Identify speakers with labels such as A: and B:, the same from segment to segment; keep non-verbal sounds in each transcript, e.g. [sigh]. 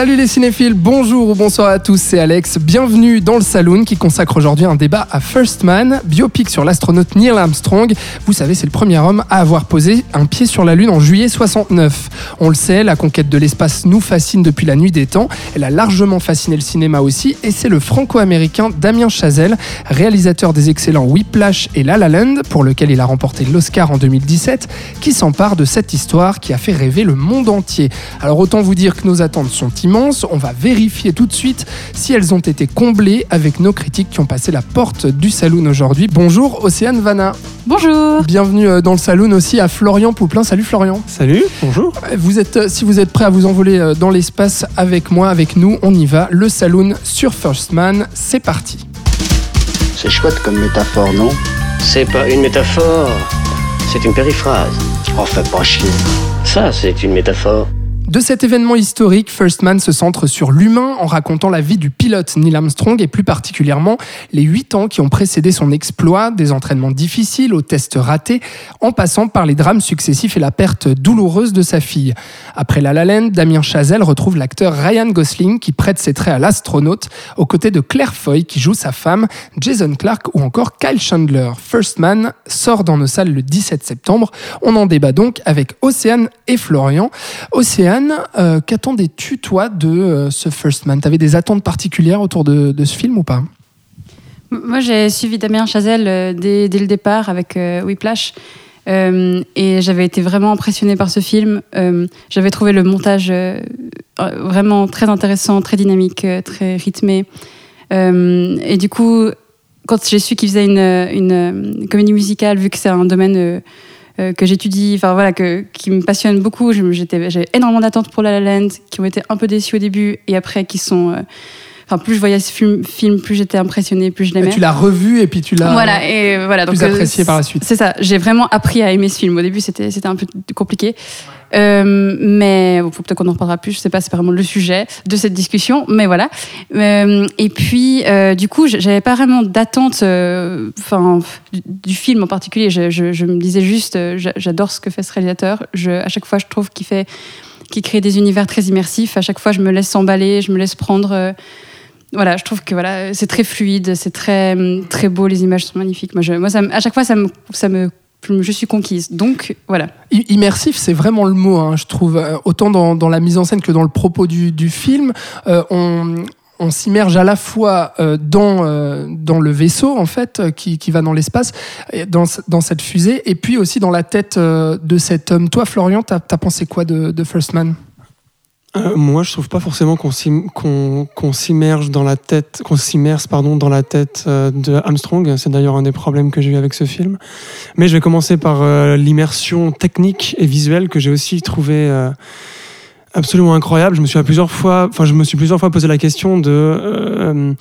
A: Salut les cinéphiles, bonjour ou bonsoir à tous, c'est Alex. Bienvenue dans le Saloon qui consacre aujourd'hui un débat à First Man, biopic sur l'astronaute Neil Armstrong. Vous savez, c'est le premier homme à avoir posé un pied sur la Lune en juillet 69. On le sait, la conquête de l'espace nous fascine depuis la nuit des temps. Elle a largement fasciné le cinéma aussi, et c'est le franco-américain Damien Chazelle, réalisateur des excellents Whiplash et La La Land, pour lequel il a remporté l'Oscar en 2017, qui s'empare de cette histoire qui a fait rêver le monde entier. Alors autant vous dire que nos attentes sont immenses on va vérifier tout de suite si elles ont été comblées avec nos critiques qui ont passé la porte du saloon aujourd'hui. Bonjour Océane Vanna.
B: Bonjour.
A: Bienvenue euh, dans le saloon aussi à Florian Pouplin. Salut Florian.
C: Salut, bonjour.
A: Euh, vous êtes, euh, si vous êtes prêt à vous envoler dans l'espace avec moi, avec nous, on y va. Le saloon sur First Man, c'est parti.
D: C'est chouette comme métaphore, non?
E: C'est pas une métaphore, c'est une périphrase.
D: On fait pas chier.
E: Ça, c'est une métaphore.
A: De cet événement historique, First Man se centre sur l'humain en racontant la vie du pilote Neil Armstrong et plus particulièrement les huit ans qui ont précédé son exploit, des entraînements difficiles aux tests ratés, en passant par les drames successifs et la perte douloureuse de sa fille. Après La La Damien Chazelle retrouve l'acteur Ryan Gosling qui prête ses traits à l'astronaute, aux côtés de Claire Foy qui joue sa femme, Jason Clark ou encore Kyle Chandler. First Man sort dans nos salles le 17 septembre. On en débat donc avec Océane et Florian. Euh, qu'attendais-tu, toi, de euh, ce First Man? T'avais des attentes particulières autour de, ce film ou pas?
B: Moi, j'ai suivi Damien Chazelle euh, dès, le départ avec Whiplash. et j'avais été vraiment impressionnée par ce film. j'avais trouvé le montage vraiment très intéressant, très dynamique, très rythmé. et du coup, quand j'ai su qu'il faisait une, comédie musicale, vu que c'est un domaine euh, que j'étudie, enfin voilà, que, qui me passionne beaucoup. J'ai énormément d'attentes pour La La Land, qui ont été un peu déçues au début et après qui sont. Enfin, plus je voyais ce film, film plus j'étais impressionnée, plus je l'aimais.
A: Tu l'as revu et puis tu l'as
B: voilà, et voilà,
A: plus donc, euh, apprécié par la suite.
B: C'est ça, j'ai vraiment appris à aimer ce film. Au début, c'était un peu compliqué. Euh, mais peut-être qu'on en reparlera plus, je sais pas, c'est vraiment le sujet de cette discussion, mais voilà. Euh, et puis, euh, du coup, j'avais pas vraiment d'attente enfin, du, film en particulier. Je, je, me disais juste, j'adore ce que fait ce réalisateur. Je, à chaque fois, je trouve qu'il fait qui crée des univers très immersifs. À chaque fois, je me laisse emballer, je me laisse prendre. Voilà, je trouve que voilà, c'est très fluide, c'est très très beau, les images sont magnifiques. Moi, moi à chaque fois, ça me, ça me je suis conquise. Donc voilà.
A: Immersif, c'est vraiment le mot, hein, je trouve. Euh, autant dans, la mise en scène que dans le propos du, film, euh, on, s'immerge à la fois euh, dans, dans le vaisseau, en fait, qui, va dans l'espace, dans, dans, cette fusée, et puis aussi dans la tête de cet homme. Toi, Florian, t'as as pensé quoi de, de First Man?
C: Euh, moi, je trouve pas forcément qu'on s'immerge dans la tête, qu'on s'immerse pardon dans la tête euh, de Armstrong. C'est d'ailleurs un des problèmes que j'ai eu avec ce film. Mais je vais commencer par euh, l'immersion technique et visuelle que j'ai aussi trouvé absolument incroyable. Je me suis plusieurs fois, enfin, je me suis plusieurs fois posé la question de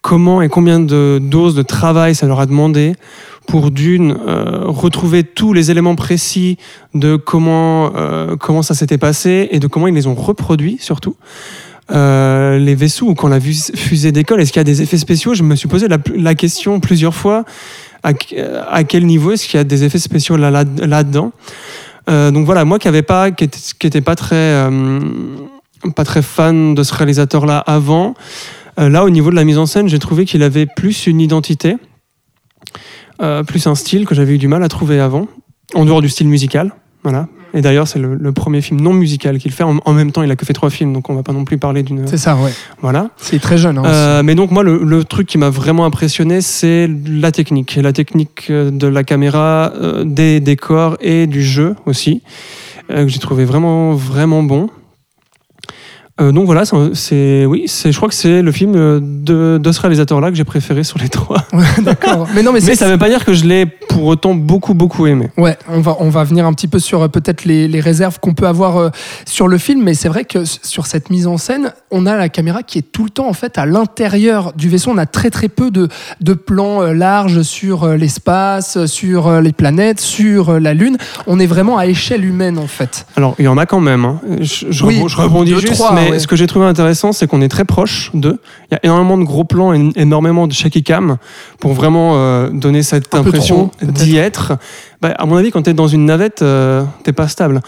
C: comment et combien de doses de travail ça leur a demandé pour d'une euh, retrouver tous les éléments précis de comment euh, comment ça s'était passé et de comment ils les ont reproduits surtout. Euh, les vaisseaux ou quand la fusée décolle, est-ce qu'il y a des effets spéciaux? Je me suis posé la, question plusieurs fois à, quel niveau est-ce qu'il y a des effets spéciaux là, là, dedans Donc voilà, moi qui n'avais pas, qui était, pas très pas très fan de ce réalisateur là avant. là, au niveau de la mise en scène, j'ai trouvé qu'il avait plus une identité. Euh, plus un style que j'avais eu du mal à trouver avant, en dehors du style musical. Voilà. Et d'ailleurs, c'est le, premier film non musical qu'il fait. En, même temps, il a que fait trois films, donc on va pas non plus parler d'une.
A: C'est ça, ouais.
C: Voilà.
A: C'est très jeune. Hein,
C: euh, mais donc moi, le, truc qui m'a vraiment impressionné, c'est la technique, la technique euh, de la caméra, des décors et du jeu aussi, que j'ai trouvé vraiment vraiment bon. Euh, donc voilà, c'est- oui, c'est je crois que c'est le film euh, de, de ce réalisateur-là que j'ai préféré sur les trois. [laughs]
A: D'accord. Mais non, mais, [laughs]
C: Mais ça veut pas dire que je l'ai pour autant beaucoup beaucoup aimé.
A: Ouais, on va, on va venir un petit peu sur euh, peut-être les, les réserves qu'on peut avoir sur le film, mais c'est vrai que sur cette mise en scène, on a la caméra qui est tout le temps en fait à l'intérieur du vaisseau. On a très très peu de, de plans larges sur l'espace, sur les planètes, sur la Lune. On est vraiment à échelle humaine en fait.
C: Alors il y en a quand même. hein. Je, je
A: Oui,
C: je rebondis
A: deux,
C: juste, mais
A: ouais.
C: ce que j'ai trouvé intéressant, c'est qu'on est très proche d'eux. Il y a énormément de gros plans et énormément de shaky cam pour vraiment euh, donner cette
A: Un
C: impression d'y être. Bah, à mon avis, quand tu es dans une navette, euh, t'es pas stable.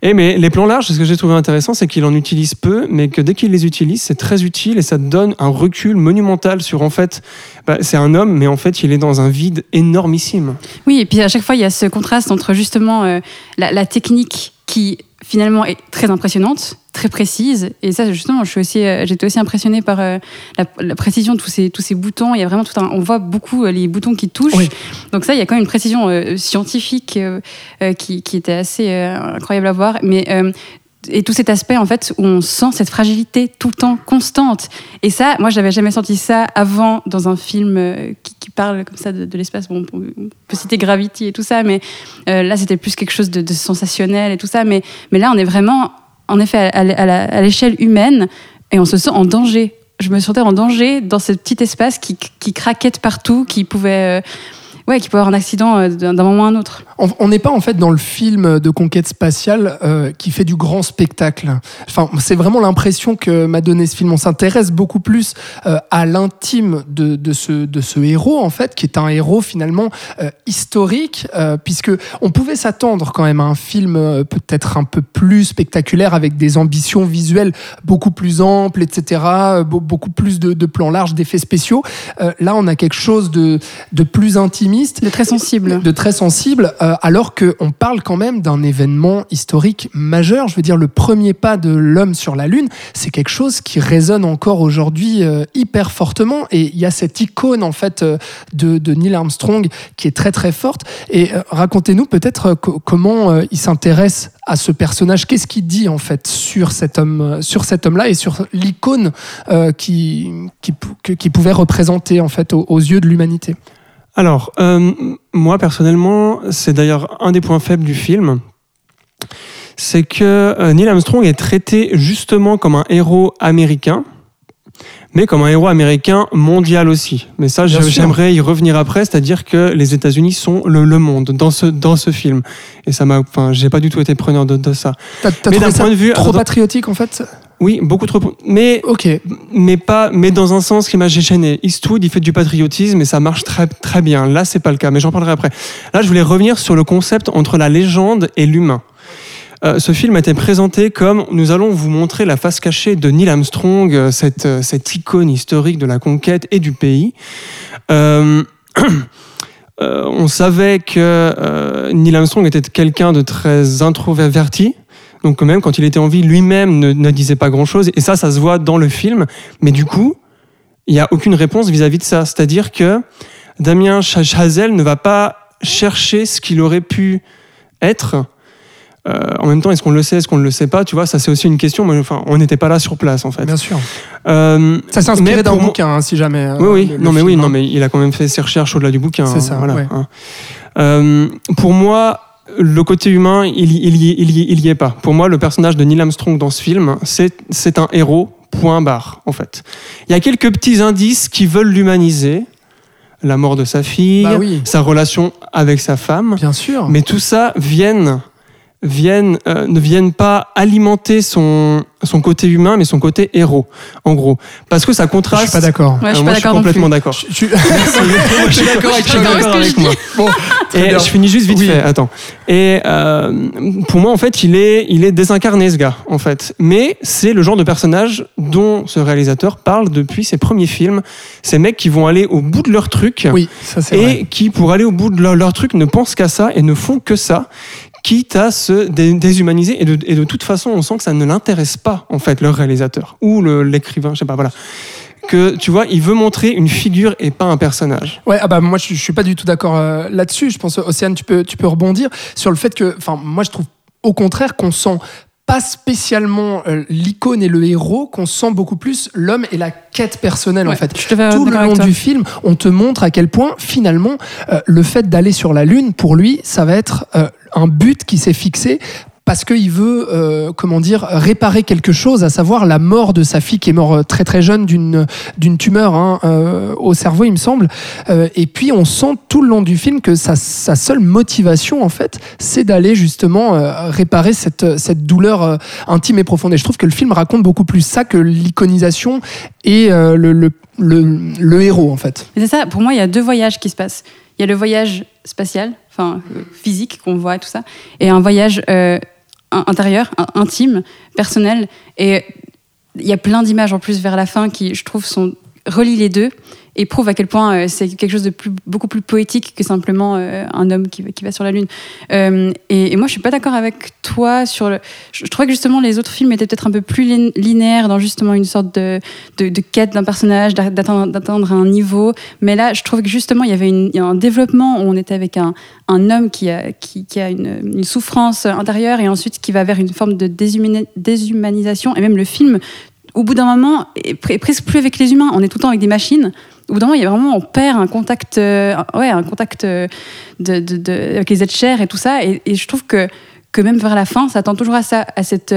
C: Et mais les plans larges, ce que j'ai trouvé intéressant, c'est qu'il en utilise peu, mais que dès qu'il les utilise, c'est très utile et ça te donne un recul monumental sur en fait, bah, c'est un homme, mais en fait, il est dans un vide énormissime.
B: Oui, et puis à chaque fois, il y a ce contraste entre justement euh, la, la technique qui finalement est très impressionnante, très précise. Et ça, justement, je suis aussi, euh, j'étais aussi impressionnée par euh, la, la précision de tous ces, tous ces boutons. Il y a vraiment tout un, on voit beaucoup euh, les boutons qui touchent.
A: Oui.
B: Donc ça, il y a quand même une précision euh, scientifique euh, qui, qui était assez euh, incroyable à voir. Mais et tout cet aspect en fait où on sent cette fragilité tout le temps constante. Et ça moi j'avais jamais senti ça avant dans un film euh, qui, parle comme ça de, l'espace. Bon on peut, citer Gravity et tout ça mais euh, là c'était plus quelque chose de, sensationnel et tout ça. Mais là on est vraiment en effet à, l'échelle humaine et on se sent en danger. Je me sentais en danger dans ce petit espace qui, qui craquait partout qui pouvait euh, ouais qui pouvait avoir un accident euh, d'un moment à un autre
A: On n'est pas en fait dans le film de conquête spatiale euh, qui fait du grand spectacle. Enfin, c'est vraiment l'impression que m'a donné ce film. On s'intéresse beaucoup plus euh, à l'intime de, de ce, de ce héros en fait, qui est un héros finalement historique, puisque on pouvait s'attendre quand même à un film peut-être un peu plus spectaculaire avec des ambitions visuelles beaucoup plus amples, etc. be- beaucoup plus de, plans larges, d'effets spéciaux. Là, on a quelque chose de, de plus
B: de très sensible
A: de très sensible, euh, alors qu'on parle quand même d'un événement historique majeur. Je veux dire, le premier pas de l'homme sur la Lune, c'est quelque chose qui résonne encore aujourd'hui euh, hyper fortement. Et il y a cette icône, en fait, euh, de, de Neil Armstrong qui est très, très forte. Et euh, racontez-nous peut-être co- comment il s'intéresse à ce personnage. Qu'est-ce qu'il dit, en fait, sur cet homme, sur cet homme-là et sur l'icône qui, pouvait représenter, en fait, aux, aux yeux de l'humanité?
C: Alors, euh, moi personnellement, c'est d'ailleurs un des points faibles du film. C'est que euh, Neil Armstrong est traité justement comme un héros américain, mais comme un héros américain mondial aussi. Mais ça, j'aimerais y revenir après, c'est-à-dire que les États-Unis sont le, le monde dans ce, dans ce film. Et ça m'a, enfin, j'ai pas du tout été preneur de, de ça. Mais d'un
A: ça
C: point de vue-
A: trop patriotique, en fait?
C: Oui, beaucoup trop. Mais
A: Ok.
C: mais pas mais dans un sens qui m'a gêné. Eastwood il fait du patriotisme et ça marche très très bien. Là c'est pas le cas, mais j'en parlerai après. Là je voulais revenir sur le concept entre la légende et l'humain. Euh, ce film a été présenté comme nous allons vous montrer la face cachée de Neil Armstrong, euh, cette, euh, cette icône historique de la conquête et du pays. Euh, [clears throat] euh, on savait que Neil Armstrong était quelqu'un de très introverti. Donc même quand il était en vie, lui-même ne, ne disait pas grand-chose. Et ça, ça se voit dans le film. Mais du coup, il n'y a aucune réponse vis-à-vis de ça. C'est-à-dire que Damien Cha- Chazelle ne va pas chercher ce qu'il aurait pu être. Euh, en même temps, est-ce qu'on le sait, est-ce qu'on ne le sait pas? Tu vois, ça c'est aussi une question. Enfin, on n'était pas là sur place en fait.
A: Bien sûr.
C: Euh,
A: Ça s'est inspiré
C: mais
A: d'un bouquin, hein, si jamais. euh,
C: oui, oui,
A: le- le
C: non, mais oui, non,
A: hein.
C: mais il a quand même fait ses recherches au-delà du bouquin.
A: C'est
C: hein,
A: ça,
C: voilà,
A: ouais.
C: pour moi, le côté humain, il, y- il, y, il, y, il y est pas. Pour moi, le personnage de Neil Armstrong dans ce film, c'est c'est un héros, point barre, en fait. Il y a quelques petits indices qui veulent l'humaniser. La mort de sa fille,
A: Bah oui.
C: sa relation avec sa femme.
A: Bien sûr.
C: Mais tout ça viennent, viennent, euh, ne viennent pas alimenter son, son côté humain, mais son côté héros, en gros. Parce que ça
A: je
C: contraste.
A: suis pas d'accord.
B: Ouais, je suis
C: Euh,
B: pas
C: moi,
B: non plus.
C: complètement d'accord.
A: Je, je- [laughs] je suis d'accord avec
C: Je suis avec moi.
A: Bon,
C: Et
A: bien.
C: je finis juste vite
A: Oui.
C: fait. Attends. Et euh, pour moi, en fait, il est, il est désincarné ce gars, en fait. Mais c'est le genre de personnage dont ce réalisateur parle depuis ses premiers films. Ces mecs qui vont aller au bout de leur truc
A: Oui, ça c'est
C: et
A: vrai.
C: qui, pour aller au bout de leur, leur truc, ne pensent qu'à ça et ne font que ça, quitte à se dé- déshumaniser. Et de, et de toute façon, on sent que ça ne l'intéresse pas, en fait, le réalisateur ou l'écrivain, je sais pas, voilà. Que tu vois, il veut montrer une figure et pas un personnage.
A: Ouais, ah bah moi je, je suis pas du tout d'accord euh, là-dessus. Je pense Océane, tu peux tu peux rebondir sur le fait que, enfin moi je trouve au contraire qu'on sent pas spécialement euh, l'icône et le héros, qu'on sent beaucoup plus l'homme et la quête personnelle en fait.
B: je te fais
A: Tout le long du film, on te montre à quel point finalement euh, le fait d'aller sur la lune, pour lui, ça va être euh, un but qui s'est fixé parce qu'il veut, euh, comment dire, réparer quelque chose, à savoir la mort de sa fille qui est morte euh, très très jeune d'une tumeur hein, euh, au cerveau, il me semble. Et puis on sent tout le long du film que sa, seule motivation en fait, c'est d'aller justement réparer cette, cette douleur intime et profonde. Et je trouve que le film raconte beaucoup plus ça que l'iconisation et le, le, le, le héros en fait.
B: C'est ça, pour moi, il y a deux voyages qui se passent. Il y a le voyage spatial, enfin euh, physique qu'on voit tout ça, et un voyage euh, in- intérieur, in- intime, personnel. Et il y a plein d'images en plus vers la fin qui, je trouve, relient les deux et prouvent à quel point euh, c'est quelque chose de beaucoup plus poétique que simplement euh, un homme qui, va- sur la lune. Euh, et, moi, je suis pas d'accord avec toi sur le. Je, je trouvais que justement les autres films étaient peut-être un peu plus lin- linéaires dans justement une sorte de, de, quête d'un personnage, d'a- d'atteindre un niveau. Mais là, je trouve que justement, il y avait un développement où on était avec un, un homme qui a, qui, a une, souffrance intérieure et ensuite qui va vers une forme de déshumani- déshumanisation. Et même le film, au bout d'un moment, est presque plus avec les humains. On est tout le temps avec des machines. Au bout d'un moment, il y a vraiment, on perd un contact, euh, ouais, un contact euh, de, de- de- avec les êtres chers et tout ça. Et, et je trouve que, que même vers la fin, ça tend toujours à ça, à cette.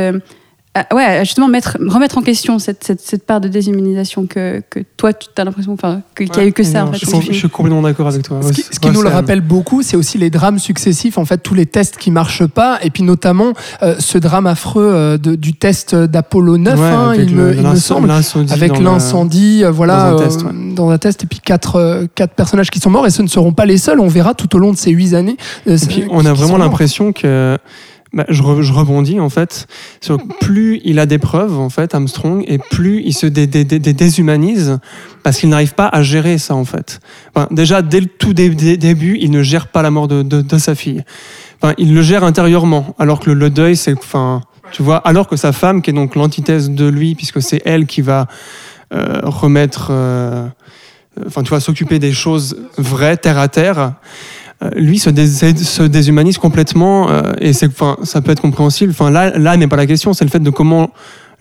B: Euh, à- ouais, à justement mettre, remettre en question cette, cette, cette part de déshumanisation que, que toi, tu as l'impression qu'il n'y a eu que ça, en fait.
C: je, suis,
B: film.
C: je suis complètement d'accord avec toi.
A: Ce qui,
C: Ouais,
A: ce qui
C: ouais,
A: nous le rappelle beaucoup, c'est aussi les drames successifs, en fait, tous les tests qui marchent pas, et puis notamment euh, ce drame affreux euh, de- du test d'Apollo 9,
C: Ouais,
A: hein, il,
C: le-
A: me, il me semble, avec l'incendie, euh, voilà,
C: dans un test, ouais.
A: dans un test, et puis quatre, euh, quatre personnages qui sont morts, et ce ne seront pas les seuls, on verra tout au long de ces huit années. euh,
C: Et puis, on a vraiment l'impression que. Bah, je, re- je rebondis en fait sur plus il a des preuves en fait Armstrong et plus il se dé- dé- dé- dé- déshumanise parce qu'il n'arrive pas à gérer ça en fait. Enfin, déjà dès le tout dé- dé- début il ne gère pas la mort de, de- de sa fille. Enfin, il le gère intérieurement alors que le, le deuil c'est enfin tu vois alors que sa femme qui est donc l'antithèse de lui puisque c'est elle qui va euh, remettre euh, enfin tu vois s'occuper des choses vraies terre à terre euh, lui se, se déshumanise complètement euh, et c'est enfin ça peut être compréhensible. Enfin là là n'est pas la question c'est le fait de comment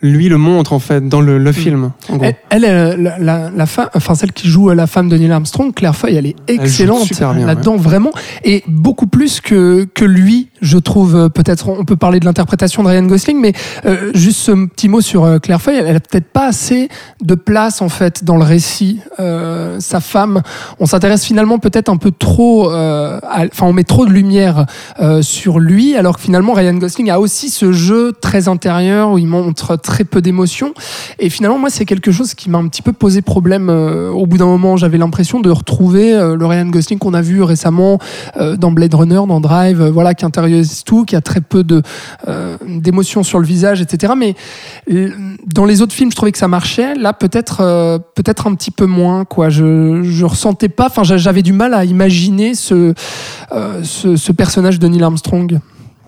C: lui le montre en fait dans le, le film en gros.
A: Elle, elle, la, la, la femme, enfin celle qui joue la femme de Neil Armstrong, Claire Foy, elle est excellente là-dedans vraiment, et beaucoup plus que que lui, je trouve. euh, Peut-être on peut parler de l'interprétation de Ryan Gosling, mais euh, juste ce petit mot sur euh, Claire Foy, elle, elle a peut-être pas assez de place en fait dans le récit. Euh, sa femme, on s'intéresse finalement peut-être un peu trop, euh, à- enfin on met trop de lumière euh, sur lui, alors que finalement Ryan Gosling a aussi ce jeu très intérieur où il montre très peu d'émotions. Et finalement, moi, c'est quelque chose qui m'a un petit peu posé problème. euh, au bout d'un moment, j'avais l'impression de retrouver euh, le Ryan Gosling qu'on a vu récemment euh, dans Blade Runner, dans Drive, voilà, qui intériorise tout, qui a très peu de euh, d'émotions sur le visage, etc. Mais dans les autres films, je trouvais que ça marchait. Là, peut-être, peut-être un petit peu moins. Quoi, je, je ressentais pas. Enfin, j'a- j'avais du mal à imaginer ce, ce, personnage de Neil Armstrong.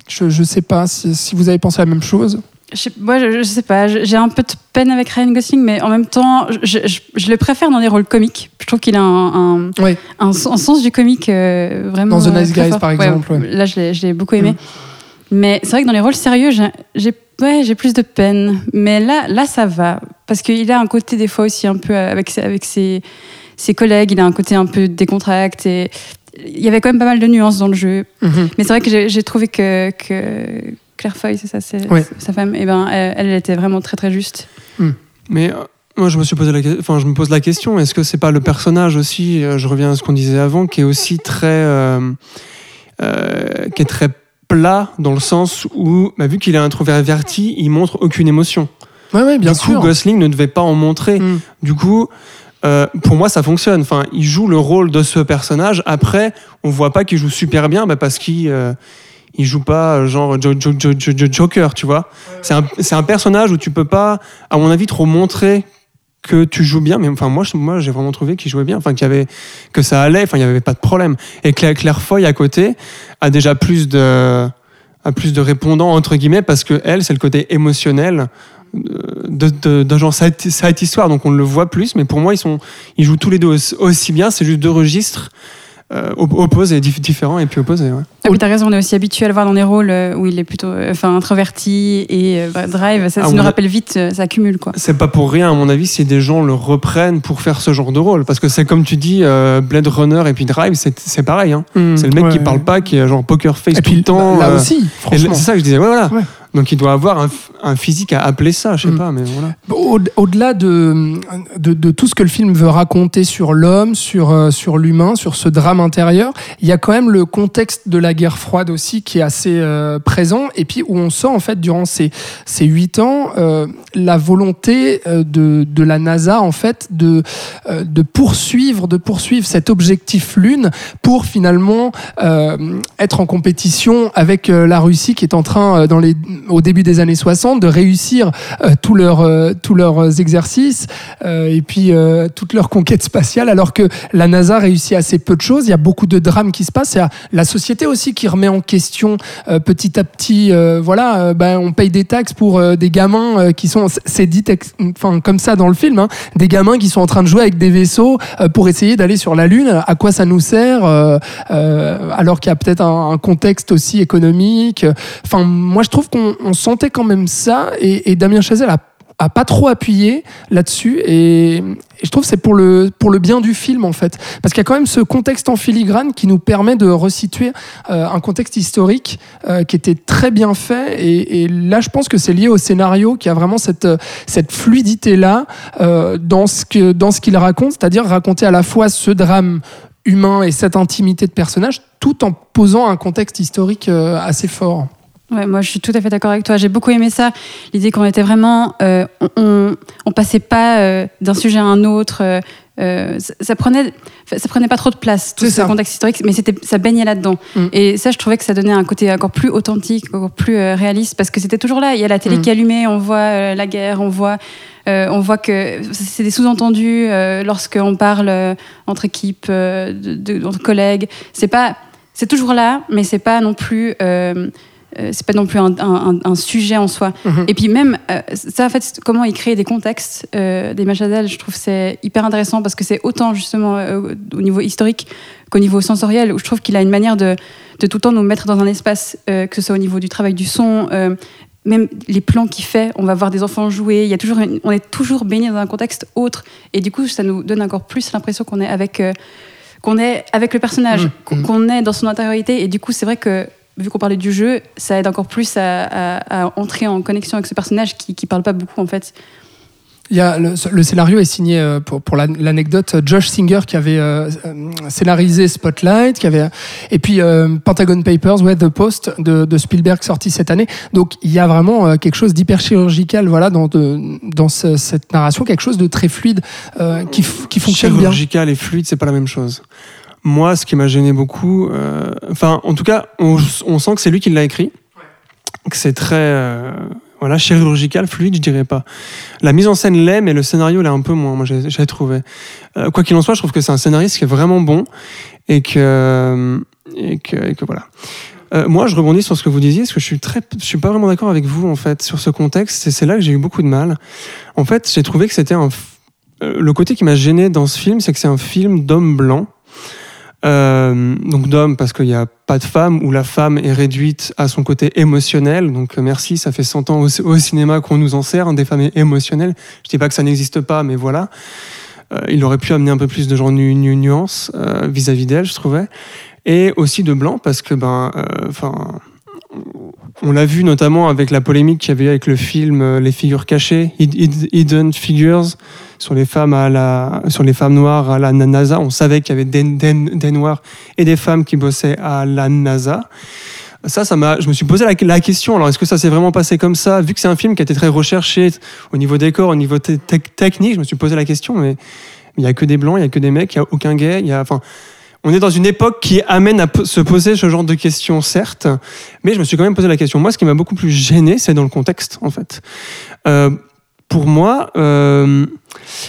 A: Je, je sais pas si, si vous avez pensé à la même chose.
B: Je, moi, je, je sais pas, j'ai un peu de peine avec Ryan Gosling, mais en même temps, je, le préfère dans les rôles comiques. Je trouve qu'il a un, un,
A: Ouais.
B: un, un sens du comique euh, vraiment.
A: Dans The
B: euh,
A: Nice Guys,
B: fort.
A: par exemple, ouais.
B: Là, je l'ai- beaucoup aimé.
A: Mm.
B: Mais c'est vrai que dans les rôles sérieux, j'ai j'ai- ouais, j'ai plus de peine. Mais là, là, ça va. Parce qu'il a un côté, des fois aussi, un peu avec, ses- avec ses, ses collègues, il a un côté un peu décontracté. Il y avait quand même pas mal de nuances dans le jeu.
A: Mhm.
B: Mais c'est vrai que j'ai j'ai trouvé que, que Claire Foy, c'est ça, c'est
A: Ouais.
B: sa femme, et ben, elle, elle était vraiment très très juste.
C: Mais euh, moi, je me suis posé la, enfin, je me pose la question est-ce que c'est pas le personnage aussi euh, Je reviens à ce qu'on disait avant, qui est aussi très, euh, euh, qui est très plat dans le sens où, bah, vu qu'il est introverti, il montre aucune émotion.
A: Ouais, ouais, bien
C: du coup,
A: sûr.
C: Gosling ne devait pas en montrer.
A: Mm.
C: Du coup, euh, pour moi, ça fonctionne. Enfin, il joue le rôle de ce personnage. Après, on voit pas qu'il joue super bien, bah, parce qu'il euh, il joue pas euh, genre Jo- Jo- Jo- Jo- Jo- Joker, tu vois. C'est un, un personnage où tu peux pas, à mon avis, trop montrer que tu joues bien. Mais enfin, moi, moi, j'ai vraiment trouvé qu'il jouait bien. Enfin, qu'il avait, que ça allait. Enfin, il y avait pas de problème. Et Claire, Claire Foy à côté a déjà plus de, a plus de répondants entre guillemets parce que elle, c'est le côté émotionnel de, de, de genre cette, cette histoire donc on le voit plus mais pour moi ils sont ils jouent tous les deux aussi bien c'est juste deux registres euh, op- opposés, dif- différents et puis opposés. ouais.
B: Ah oui, t'as raison, on est aussi habitué à le voir dans des rôles euh, où il est plutôt euh, enfin, introverti et euh, bah, drive. Ça,
C: Ah,
B: ça nous
C: a-
B: rappelle vite, ça accumule quoi.
C: C'est pas pour rien, à mon avis, si des gens le reprennent pour faire ce genre de rôle. Parce que c'est comme tu dis, euh, Blade Runner et puis Drive, c'est c'est pareil. hein. C'est le mec qui
A: Ouais.
C: parle pas, qui est genre poker face
A: Et
C: tout
A: puis
C: le temps.
A: là
C: euh,
A: aussi,
C: et
A: franchement.
C: C'est ça que je disais, ouais, voilà. Donc il doit avoir un, un physique à appeler ça, je sais
A: Mm.
C: pas, mais voilà.
A: Au- Au-delà de, de, de tout ce que le film veut raconter sur l'homme, sur, euh, sur l'humain, sur ce drame intérieur, il y a quand même le contexte de la guerre froide aussi qui est assez euh, présent et puis où on sent en fait durant ces, ces huit ans euh, la volonté euh, de, de la NASA en fait de, euh, de poursuivre de poursuivre cet objectif lune pour finalement euh, être en compétition avec la Russie qui est en train dans les au début des années 60 de réussir euh, tous leurs euh, tous leurs exercices euh, et puis toutes leurs conquêtes spatiales alors que la NASA réussit assez peu de choses. Il y a beaucoup de drames qui se passent. Il y a la société aussi qui remet en question petit à petit voilà ben, on paye des taxes pour des gamins qui sont c'est dit enfin comme ça dans le film hein, des gamins qui sont en train de jouer avec des vaisseaux pour essayer d'aller sur la lune. À quoi ça nous sert alors qu'il y a peut-être un, un contexte aussi économique? Enfin moi je trouve qu'on on sentait quand même ça et, Damien Chazelle a pas trop appuyé là-dessus et, je trouve c'est pour le pour le bien du film en fait parce qu'il y a quand même ce contexte en filigrane qui nous permet de resituer euh, un contexte historique euh, qui était très bien fait et, là je pense que c'est lié au scénario qui a vraiment cette cette fluidité là dans ce dans ce qu'il raconte c'est-à-dire raconter à la fois ce drame humain et cette intimité de personnage tout en posant un contexte historique euh, assez fort.
B: Ouais, moi, je suis tout à fait d'accord avec toi. J'ai beaucoup aimé ça. L'idée qu'on était vraiment. euh, on, on, on passait pas euh, d'un sujet à un autre. euh, euh, ça, ça prenait, ça prenait pas trop de place, tout ce
A: ça.
B: contexte historique, mais c'était, ça baignait là-dedans.
A: Mm.
B: Et ça, je trouvais que ça donnait un côté encore plus authentique, encore plus euh, réaliste, parce que c'était toujours là. Il y a la télé
A: Mm.
B: qui est allumée, on voit euh, la guerre, on voit, euh, on voit que c'est des sous-entendus euh, lorsqu'on parle euh, entre équipes, euh, de, de- entre collègues. C'est pas, c'est toujours là, mais c'est pas non plus. Euh, c'est pas non plus un, un- un sujet en soi.
A: Mhm.
B: Et puis même, euh, ça, en fait, comment il crée des contextes, euh, des Machadal, je trouve que c'est hyper intéressant parce que c'est autant justement au niveau historique qu'au niveau sensoriel, où je trouve qu'il a une manière de, de tout le temps nous mettre dans un espace, que ce soit au niveau du travail du son, même les plans qu'il fait, on va voir des enfants jouer, il y a toujours une- on est toujours baigné dans un contexte autre, et du coup, ça nous donne encore plus l'impression qu'on est avec, qu'on est avec le personnage,
A: Mhm.
B: qu'on qu'on est dans son intériorité, et du coup, c'est vrai que vu qu'on parlait du jeu, ça aide encore plus à, à- à entrer en connexion avec ce personnage qui, qui parle pas beaucoup en fait.
A: Il y a le, le scénario est signé euh, pour, pour la- l'anecdote Josh Singer qui avait euh, euh, scénarisé Spotlight, qui avait et puis euh, Pentagon Papers, ouais, The Post de, de Spielberg sorti cette année. Donc il y a vraiment euh, quelque chose d'hyper chirurgical, voilà, dans de, dans ce- cette narration, quelque chose de très fluide euh, qui, qui fonctionne bien.
C: Chirurgical et fluide, c'est pas la même chose. Moi, ce qui m'a gêné beaucoup, euh, enfin, en tout cas, on, on sent que c'est lui qui l'a écrit, que c'est très, euh, voilà, chirurgical, fluide, je dirais pas. La mise en scène l'est, mais le scénario l'est un peu moins. Moi, j'ai trouvé. Euh, quoi qu'il en soit, je trouve que c'est un scénariste qui est vraiment bon et que, et que, et que voilà. Euh, moi, je rebondis sur ce que vous disiez, parce que je suis très, je suis pas vraiment d'accord avec vous en fait sur ce contexte. Et c'est là que j'ai eu beaucoup de mal. En fait, j'ai trouvé que c'était un, euh, le côté qui m'a gêné dans ce film, c'est que c'est un film d'homme blanc. Euh, donc d'homme parce qu'il n'y a pas de femme où la femme est réduite à son côté émotionnel. Donc euh, merci, ça fait 100 ans au, cinéma qu'on nous en sert, hein, des femmes émotionnelles. Je dis pas que ça n'existe pas, mais voilà. Euh, il aurait pu amener un peu plus de genre nu, nu- nuance euh, vis-à-vis d'elle, je trouvais. Et aussi de blanc parce que ben, enfin. On l'a vu notamment avec la polémique qu'il y avait eu avec le film euh, Les figures cachées, Hid- Hid- Hidden Figures, sur les femmes à la, sur les femmes noires à la NASA. On savait qu'il y avait des, noirs et des femmes qui bossaient à la NASA. Ça, ça m'a, je me suis posé la, question. Alors, est-ce que ça s'est vraiment passé comme ça? Vu que c'est un film qui a été très recherché au niveau décor, au niveau te- te- technique, je me suis posé la question. Mais il n'y a que des blancs, il n'y a que des mecs, il n'y a aucun gay. Il y a, on est dans une époque qui amène à se poser ce genre de questions, certes, mais je me suis quand même posé la question. Moi, ce qui m'a beaucoup plus gêné, c'est dans le contexte, en fait. Euh, pour moi, euh,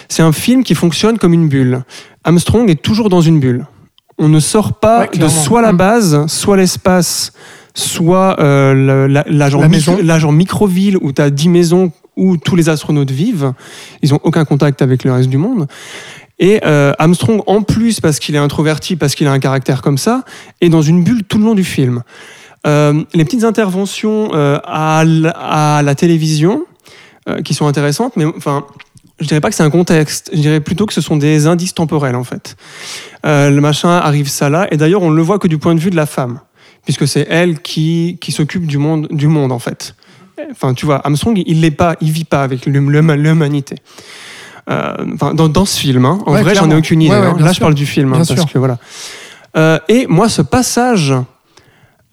C: c'est un film qui fonctionne comme une bulle. Armstrong est toujours dans une bulle. On ne sort pas
A: Ouais,
C: de soit la
A: Mm.
C: base, soit l'espace, soit euh, la, la genre
A: La
C: genre microville où tu as 10 maisons où tous les astronautes vivent. Ils n'ont aucun contact avec le reste du monde. Et euh, Armstrong, en plus, parce qu'il est introverti, parce qu'il a un caractère comme ça, est dans une bulle tout le long du film. Euh, les petites interventions euh, à, la télévision, qui sont intéressantes, mais enfin, je dirais pas que c'est un contexte, je dirais plutôt que ce sont des indices temporels, en fait. Le machin arrive ça là, et d'ailleurs, on ne le voit que du point de vue de la femme, puisque c'est elle qui, s'occupe du monde, du monde, en fait. Enfin, tu vois, Armstrong, il l'est pas, il vit pas avec l'hum- l'hum- l'humanité. Euh, enfin, dans, dans ce film, hein. en
A: Ouais,
C: vrai, j'en ai aucune idée.
A: Ouais, ouais,
C: hein. Là, je parle du film, hein,
A: Bien
C: parce
A: sûr.
C: que voilà. Euh, et moi, ce passage,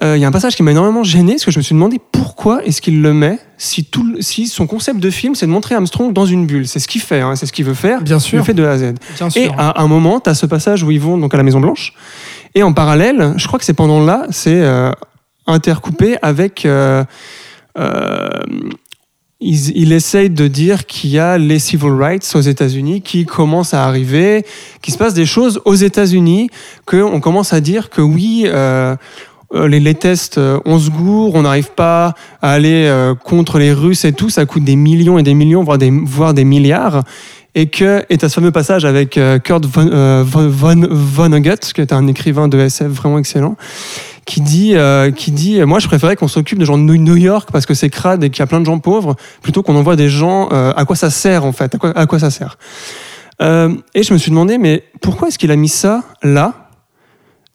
C: euh, il y a un passage qui m'a énormément gêné, parce que je me suis demandé pourquoi est-ce qu'il le met si, tout, si son concept de film, c'est de montrer Armstrong dans une bulle. C'est ce qu'il fait, hein, c'est ce qu'il veut faire.
A: Bien
C: Il
A: sûr.
C: le fait de A à Z.
A: Bien
C: Et
A: sûr.
C: à un moment, tu as ce passage où ils vont donc à la Maison Blanche. Et en parallèle, je crois que c'est pendant là, c'est euh, intercoupé avec. euh, euh, il, il essaye de dire qu'il y a les civil rights aux États-Unis qui commencent à arriver, qu'il se passe des choses aux États-Unis, qu'on commence à dire que oui. euh, euh, les, les tests euh, ont ce goût, on n'arrive pas à aller euh, contre les Russes et tout, ça coûte des millions et des millions, voire des, voire des milliards et que et t'as ce fameux passage avec euh, Kurt Von, Von, qui est un écrivain de SF vraiment excellent, qui dit, euh, qui dit, moi je préférais qu'on s'occupe de gens de New York parce que c'est crade et qu'il y a plein de gens pauvres, plutôt qu'on envoie des gens. euh, à quoi ça sert en fait À quoi, ça sert Euh, Et je me suis demandé, mais pourquoi est-ce qu'il a mis ça là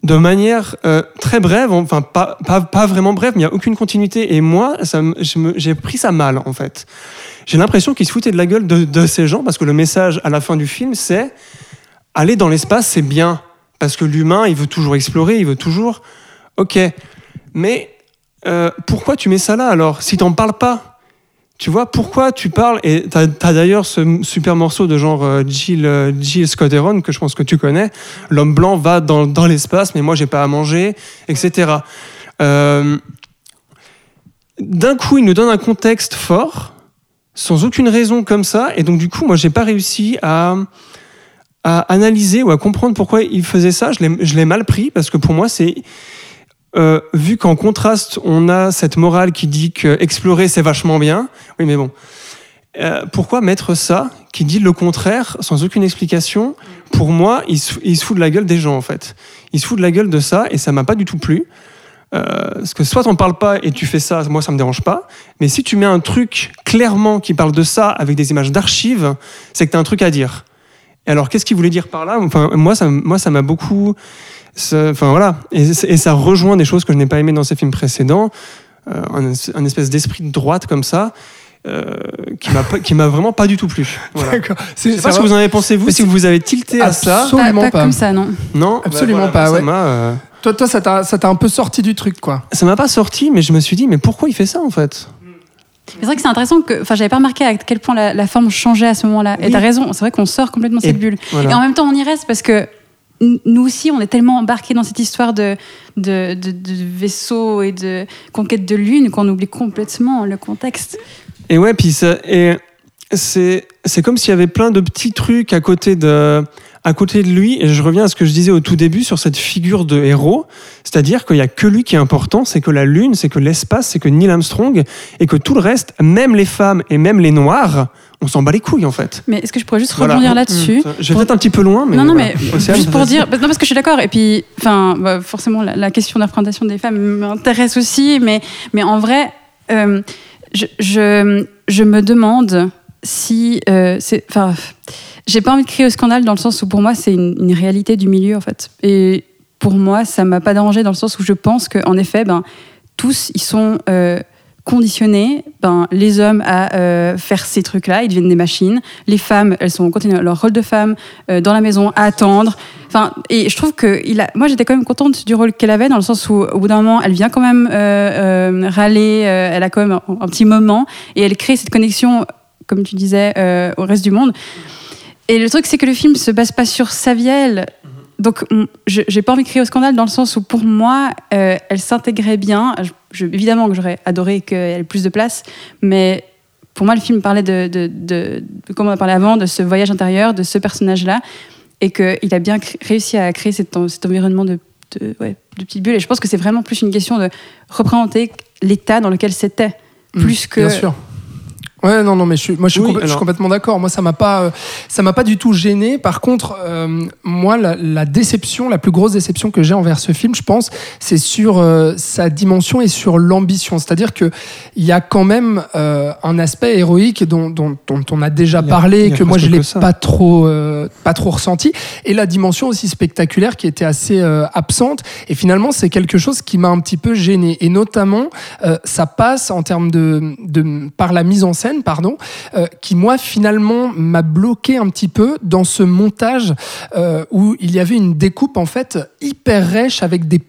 C: de manière euh, très brève, enfin pas, pas, pas vraiment brève, mais il n'y a aucune continuité. Et moi, j'ai pris ça mal, en fait. J'ai l'impression qu'il se foutait de la gueule de ces gens, parce que le message à la fin du film, c'est aller dans l'espace, c'est bien. Parce que l'humain, il veut toujours explorer, il veut toujours. Ok. Mais euh, pourquoi tu mets ça là alors Si t'en parles pas? Tu vois, pourquoi tu parles Et t'as as, d'ailleurs ce super morceau de genre euh, Jill, euh, Jill Scott Heron, que je pense que tu connais. L'homme blanc va dans, dans l'espace, mais moi j'ai pas à manger, etc. Euh, D'un coup, il nous donne un contexte fort, sans aucune raison comme ça, et donc du coup, moi j'ai pas réussi à, à analyser ou à comprendre pourquoi il faisait ça. Je l'ai mal pris, parce que pour moi, c'est. Euh, vu qu'en contraste, on a cette morale qui dit que explorer c'est vachement bien. Oui, mais bon. Euh, pourquoi mettre ça qui dit le contraire sans aucune explication? Pour moi, il se, fout de la gueule des gens en fait. Il se fout de la gueule de ça et ça m'a pas du tout plu. Euh, parce que soit t'en parles pas et tu fais ça, moi ça me dérange pas. Mais si tu mets un truc clairement qui parle de ça avec des images d'archives, c'est que t'as un truc à dire. Et alors qu'est-ce qu'il voulait dire par là? Enfin moi ça, moi ça m'a beaucoup ça- Enfin voilà, et, et ça rejoint des choses que je n'ai pas aimées dans ces films précédents, euh, un, un espèce d'esprit de droite comme ça, euh, qui m'a qui m'a vraiment pas du tout plu. Voilà. [laughs]
A: D'accord.
C: Je
A: C'est
C: sais pas
A: ça
C: ce que vous en avez pensé vous, si vous avez tilté à ça.
A: Absolument
B: pas,
A: pas.
B: comme ça, non.
C: Non,
A: Absolument
C: bah
A: pas,
C: ça
A: ouais.
C: euh,
A: Toi, toi, ça t'a ça t'a un peu sorti du truc, quoi.
C: ça m'a pas sorti, mais je me suis dit, mais pourquoi il fait ça en fait?
B: C'est vrai que c'est intéressant que, enfin, j'avais pas remarqué à quel point la, la forme changeait à ce moment-là. Et t'as raison, c'est vrai qu'on sort complètement de cette
C: Et
B: bulle.
C: voilà.
B: Et en même temps, on y reste parce que nous aussi, on est tellement embarqués dans cette histoire de, de, de, de vaisseaux et de conquête de lune qu'on oublie complètement le contexte.
C: Et ouais, puis ça, et c'est, comme s'il y avait plein de petits trucs à côté de, à côté de lui. Et je reviens à ce que je disais au tout début sur cette figure de héros. C'est-à-dire qu'il y a que lui qui est important, c'est que la Lune, c'est que l'espace, c'est que Neil Armstrong, et que tout le reste, même les femmes et même les noirs, on s'en bat les couilles en fait.
B: Mais est-ce que je pourrais juste
C: Voilà.
B: rebondir là-dessus.
C: Je vais peut-être un petit peu loin, mais.
B: non, non,
C: voilà.
B: mais
C: Océane,
B: juste pour dire, non, parce que je suis d'accord. Et puis, enfin, bah, forcément, la, la question de la représentation des femmes m'intéresse aussi, mais, mais en vrai, euh, je, je, je me demande si, euh, enfin, j'ai pas envie de crier au scandale dans le sens où pour moi c'est une, réalité du milieu en fait. Et pour moi, ça m'a pas dérangé dans le sens où je pense qu'en effet, ben, tous ils sont euh, conditionnés, ben, les hommes à euh, faire ces trucs-là, ils deviennent des machines. Les femmes, elles sont continuent leur rôle de femme dans la maison à attendre. Enfin, et je trouve que il a, moi j'étais quand même contente du rôle qu'elle avait dans le sens où au bout d'un moment, elle vient quand même râler, elle a quand même un petit moment et elle crée cette connexion, comme tu disais, euh, au reste du monde. Et le truc, c'est que le film se base pas sur Saviel. Donc, j'ai pas envie de crier au scandale dans le sens où, pour moi, euh, elle s'intégrait bien. Je- je- évidemment que j'aurais adoré qu'elle ait plus de place, mais pour moi, le film parlait de, de, de- de- comme on a parlé avant, de ce voyage intérieur, de ce personnage-là, et qu'il a bien réussi à créer cet, en- cet environnement de, ouais, de petite bulle. Et je pense que c'est vraiment plus une question de représenter l'état dans lequel c'était, plus que
A: Bien sûr. Ouais, non, non, mais je suis, moi, je suis,
C: Oui,
A: complè- je suis
C: alors-
A: complètement d'accord. Moi, ça m'a pas, euh, ça m'a pas du tout gêné. Par contre, euh, moi, la, la déception, la plus grosse déception que j'ai envers ce film, je pense, c'est sur euh, sa dimension et sur l'ambition. C'est-à-dire que il y a quand même euh, un aspect héroïque dont, dont, dont on a déjà
C: a-
A: parlé, que moi, je l'ai pas trop, pas trop ressenti, et la dimension aussi spectaculaire qui était assez absente. Et finalement, c'est quelque chose qui m'a un petit peu gêné. Et notamment, ça passe en termes de, de par la mise en scène, pardon, euh, qui moi finalement m'a bloqué un petit peu dans ce montage euh, où il y avait une découpe en fait hyper rêche avec des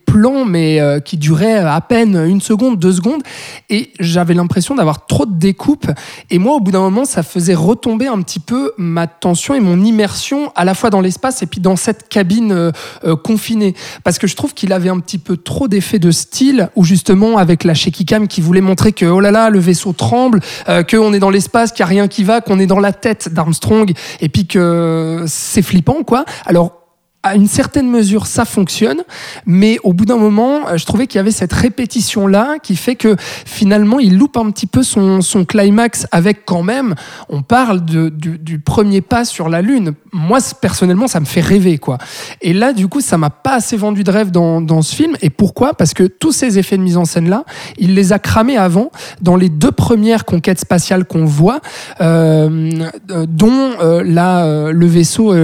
A: mais euh, qui duraient à peine une seconde, deux secondes, et j'avais l'impression d'avoir trop de découpe. Et moi, au bout d'un moment, ça faisait retomber un petit peu ma tension et mon immersion à la fois dans l'espace et puis dans cette cabine euh, euh, confinée. Parce que je trouve qu'il avait un petit peu trop d'effets de style, où justement, avec la shaky cam qui voulait montrer que, oh là là, le vaisseau tremble, euh, qu'on est dans l'espace, qu'il n'y a rien qui va, qu'on est dans la tête d'Armstrong, et puis que c'est flippant, quoi. Alors, à une certaine mesure, ça fonctionne, mais au bout d'un moment, euh, je trouvais qu'il y avait cette répétition-là qui fait que finalement, il loupe un petit peu son, climax avec quand même, on parle du, premier pas sur la Lune. Moi, personnellement, ça me fait rêver, quoi. Et là, du coup, ça m'a pas assez vendu de rêve dans, ce film. Et pourquoi? Parce que tous ces effets de mise en scène-là, il les a cramés avant, dans les deux premières conquêtes spatiales qu'on voit, euh, euh, dont la, le vaisseau,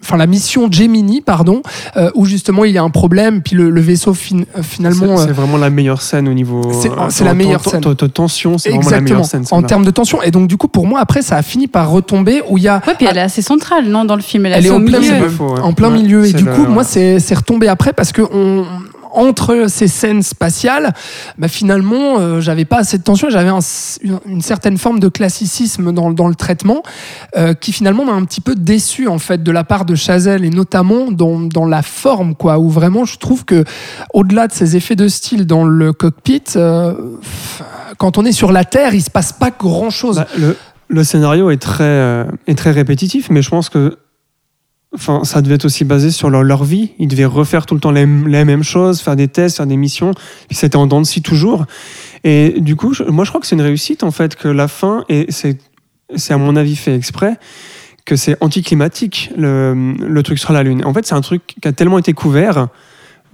A: enfin la mission Gemini, pardon, euh, où justement il y a un problème, puis le, le vaisseau fin- euh, finalement.
C: C'est
A: euh,
C: c'est vraiment la meilleure scène au niveau.
A: C'est- la meilleure scène.
C: en- en tension, c'est vraiment la
A: Exactement,
C: meilleure scène.
A: en termes de tension. Et donc, du coup, pour moi, après, ça a fini par retomber où il y a.
B: Ouais, puis elle est assez centrale, non, dans le film. Elle,
A: Elle est en
B: au
A: plein
B: milieu.
A: milieu.
C: Faux, ouais.
A: en plein
C: Ouais,
A: milieu. Et du coup, moi, c'est c'est retombé après parce que on, entre ces scènes spatiales, bah, finalement, euh, j'avais pas assez de tension. J'avais un- une, certaine forme de classicisme dans, le traitement euh, qui finalement m'a un petit peu déçu en fait de la part de Chazelle et notamment dans, la forme, quoi. Où vraiment, je trouve que au-delà de ces effets de style dans le cockpit, euh, quand on est sur la Terre, il se passe pas grand-chose.
C: Bah, le, scénario est très répétitif, mais je pense que enfin, ça devait être aussi basé sur leur, leur vie. Ils devaient refaire tout le temps les, les mêmes choses, faire des tests, faire des missions. Puis c'était en dents de scie toujours. Et du coup, moi, je crois que c'est une réussite, en fait, que la fin, et c'est, c'est à mon avis fait exprès, que c'est anticlimatique, le, le truc sur la Lune. En fait, c'est un truc qui a tellement été couvert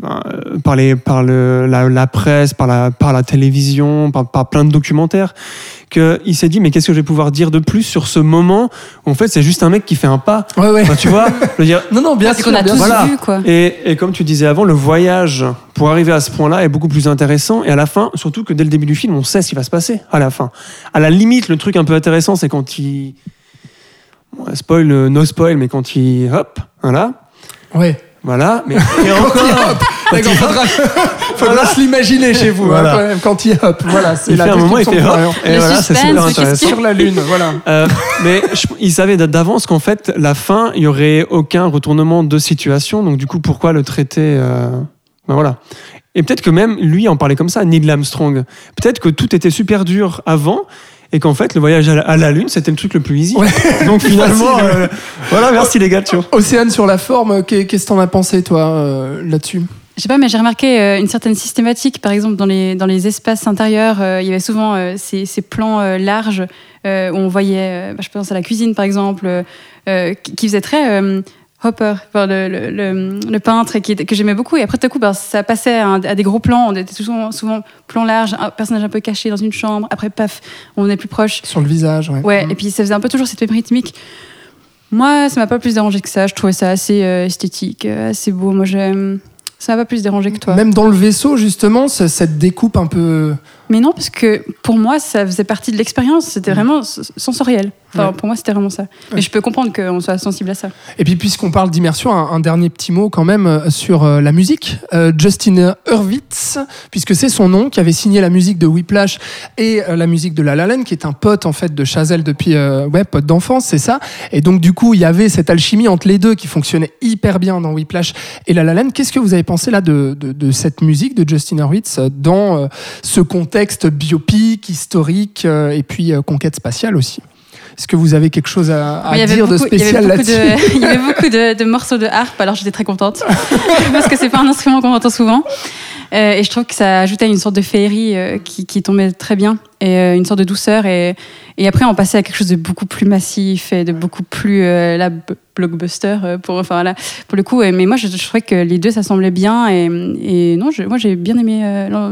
C: ben, euh, par, les, par le, la, la presse, par la, par la télévision, par, par plein de documentaires, qu'il s'est dit, mais qu'est-ce que je vais pouvoir dire de plus sur ce moment où, en fait, c'est juste un mec qui fait un pas.
A: Ouais, ouais.
C: Enfin, tu vois je veux dire, [laughs]
A: Non, non, bien sûr.
B: qu'on a
A: bien
B: tous.
C: Voilà.
B: vu, quoi.
C: et, et comme tu disais avant, le voyage pour arriver à ce point-là est beaucoup plus intéressant. Et à la fin, surtout que dès le début du film, on sait ce qui va se passer à la fin. À la limite, le truc un peu intéressant, c'est quand il. Bon, spoil, euh, no spoil, mais quand il. Hop, voilà.
A: Ouais.
C: Voilà. Mais, [laughs] et encore.
A: D'accord, faudra, [laughs] faudra se l'imaginer chez vous,
C: Voilà.
A: hein, quand, même, quand il hop, voilà, c'est
C: il
A: la
C: fait un moment, il fait hop. Et voilà, c'est super intéressant.
A: sur la lune, voilà.
C: Euh, mais je- il savait d'avance qu'en fait, la fin, il y aurait aucun retournement de situation. Donc, du coup, pourquoi le traiter euh, ben voilà. Et peut-être que même lui en parlait comme ça, Neil Armstrong. Peut-être que tout était super dur avant. Et qu'en fait, le voyage à la, à la Lune, c'était le truc le plus easy.
A: Ouais. [laughs]
C: Donc finalement, euh, voilà, merci les gars. tu vois.
A: Océane sur la forme, qu'est- qu'est-ce que t'en as pensé toi euh, là-dessus?
B: Je sais pas, mais j'ai remarqué euh, une certaine systématique. Par exemple, dans les, dans les espaces intérieurs, euh, il y avait souvent euh, ces, ces plans euh, larges où on voyait, bah, je pense à la cuisine par exemple, qui, qui faisait très Hopper, enfin, le, le, le- le peintre, et qui que j'aimais beaucoup. Et après, tout à coup, bah, ça passait à, des gros plans. On était souvent, souvent plan large, un personnage un peu caché dans une chambre. Après, paf, on est plus proche.
A: Sur le visage, ouais.
B: Ouais,
A: Mm.
B: et puis ça faisait un peu toujours cette même rythmique. Moi, ça m'a pas plus dérangé que ça. Je trouvais ça assez esthétique, assez beau. Moi, j'aime. Ça m'a pas plus dérangé que toi.
A: Même dans le vaisseau, justement, ce- cette découpe un peu.
B: Mais non, parce que pour moi, ça faisait partie de l'expérience. C'était vraiment s- sensoriel. Enfin,
A: Ouais.
B: pour moi, c'était vraiment ça. Mais je peux comprendre qu'on soit sensible à ça.
A: Et puis, puisqu'on parle d'immersion, un, un dernier petit mot quand même euh, sur euh, la musique. Euh, Justin Hurwitz, puisque c'est son nom, qui avait signé la musique de Whiplash et euh, la musique de La La Land, qui est un pote en fait de Chazelle depuis, ouais, pote d'enfance, c'est ça. Et donc, du coup, il y avait cette alchimie entre les deux qui fonctionnait hyper bien dans Whiplash et La La Land. Qu'est-ce que vous avez pensé là de, de, de cette musique de Justin Hurwitz dans ce contexte biopic, historique euh, et puis euh, conquête spatiale aussi Est-ce que vous avez quelque chose à, dire de
B: beaucoup- il y avait
A: spécial
B: beaucoup
A: là-dessus
B: de- [laughs] Il y avait beaucoup de, de morceaux de harpe, alors j'étais très contente. [laughs] parce que c'est pas un instrument qu'on entend souvent. Euh, et je trouve que ça ajoutait une sorte de féerie euh, qui, qui tombait très bien et euh, une sorte de douceur. Et, et après, on passait à quelque chose de beaucoup plus massif et de beaucoup plus euh, la blockbuster pour, enfin, voilà, pour le coup. Et- mais moi, je, je trouvais que les deux, ça semblait bien. Et, et non, je- moi, j'ai bien aimé euh, l'un-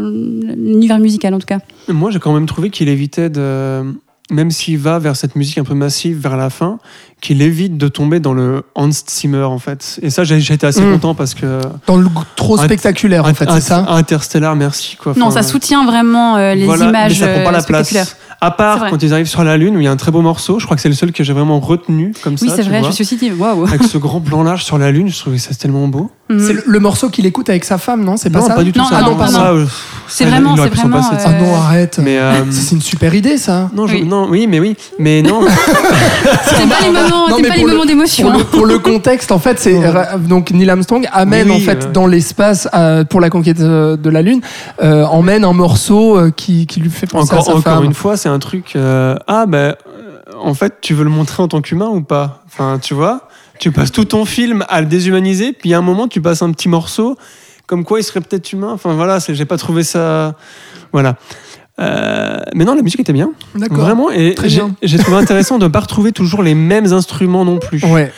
B: l'univers musical en tout cas.
C: Moi, j'ai quand même trouvé qu'il évitait de. Même s'il va vers cette musique un peu massive vers la fin, qu'il évite de tomber dans le Hans Zimmer, en fait. Et ça, été assez
A: Mm.
C: content parce que.
A: Dans le trop spectaculaire, en fait, c'est ça
C: Interstellar, merci. Quoi.
B: non, ça soutient vraiment euh, les
C: voilà,
B: images
C: Mais ça prend pas
B: euh,
C: la place. À
B: C'est
C: part quand ils arrivent sur la Lune, où il y a un très beau morceau. Je crois que c'est le seul que j'ai vraiment retenu comme
B: Oui,
C: ça.
B: c'est
C: tu
B: vrai, je
C: vois.
B: me suis aussi dit, waouh.
C: Avec ce [laughs] grand plan large sur la Lune, je trouvais ça tellement beau.
B: Mhm.
A: C'est le, le morceau qu'il écoute avec sa femme, non? C'est pas
C: non,
A: ça?
C: pas du tout
B: Non,
C: ça.
A: ah non,
C: pas ça. euh,
B: C'est vraiment- c'est vraiment,
C: de
A: Ah non, arrête.
C: Mais euh, [laughs]
A: C'est c'est une super idée, ça.
C: non, je-
B: Oui.
C: non, oui, mais oui, mais non. [laughs]
B: T'aimes pas les moments,
A: Non,
B: pas les moments d'émotion.
A: Pour le,
B: hein.
A: pour le contexte, en fait, c'est donc Neil Armstrong amène
C: Oui, oui,
A: en fait
C: euh.
A: dans l'espace euh, pour la conquête euh, de la Lune, euh, emmène un morceau euh, qui, qui lui fait penser à
C: encore
A: sa
C: encore
A: femme.
C: une fois, c'est un truc. euh, ah, ben, euh, en fait, tu veux le montrer en tant qu'humain ou pas? Enfin, tu vois Tu passes tout ton film à le déshumaniser, puis à un moment, tu passes un petit morceau, comme quoi il serait peut-être humain. Enfin, voilà, j'ai pas trouvé ça. Voilà. Euh, mais non, la musique était bien.
A: D'accord.
C: Vraiment. Et j'ai trouvé intéressant de ne pas retrouver toujours les mêmes instruments non plus.
A: Ouais.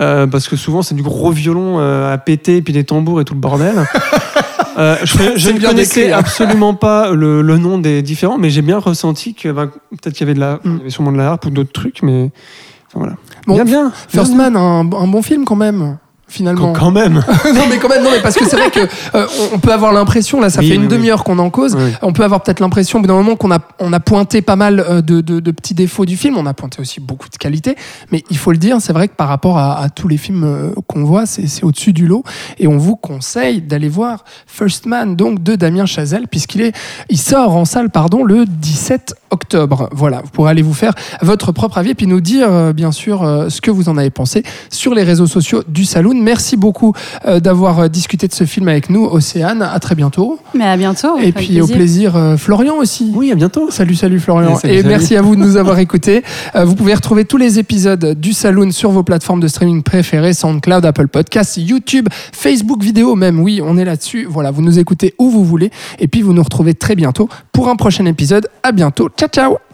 C: Euh, parce que souvent, c'est du gros violon euh, à péter, puis des tambours et tout le bordel. [laughs] Euh, je, [laughs] ne connaissais
A: décrit, hein.
C: absolument [laughs] pas le, le nom des différents, mais j'ai bien ressenti que ben, peut-être qu'il y avait de la, il y avait sûrement de la harpe ou d'autres trucs, mais enfin, voilà.
A: Bon,
C: bien, bien.
A: First
C: bien,
A: Man, un, un bon film quand même. Finalement.
C: Quand, même. [laughs]
A: non mais quand même, non mais parce que c'est vrai que euh, on- peut avoir l'impression là, ça
C: Oui,
A: fait une
C: oui, oui.
A: demi-heure qu'on en cause. On peut avoir peut-être l'impression, d'un moment, qu'on a, on a pointé pas mal euh, de, de- de petits défauts du film. On a pointé aussi beaucoup de qualités. Mais il faut le dire, c'est vrai que par rapport à, à tous les films euh, qu'on voit, c'est, c'est au-dessus du lot. Et on vous conseille d'aller voir First Man, donc de Damien Chazelle, puisqu'il est, il sort en salle, pardon, le 17 octobre. Voilà, vous pourrez aller vous faire votre propre avis et puis nous dire, euh, bien sûr, ce que vous en avez pensé sur les réseaux sociaux du Saloon. Merci beaucoup euh, d'avoir euh, discuté de ce film avec nous, Océane. À très bientôt.
B: Mais à bientôt.
A: Et puis au plaisir, euh, Florian aussi.
C: Oui, à bientôt.
A: Salut, salut Florian.
C: Et salut,
A: et
C: salut.
A: merci à vous de nous [laughs] avoir écoutés. Euh, vous pouvez retrouver tous les épisodes du Saloon sur vos plateformes de streaming préférées, SoundCloud, Apple Podcasts, YouTube, Facebook vidéo même. Oui, on est là-dessus. Voilà, vous nous écoutez où vous voulez. Et puis vous nous retrouvez très bientôt pour un prochain épisode. À bientôt. Ciao, ciao.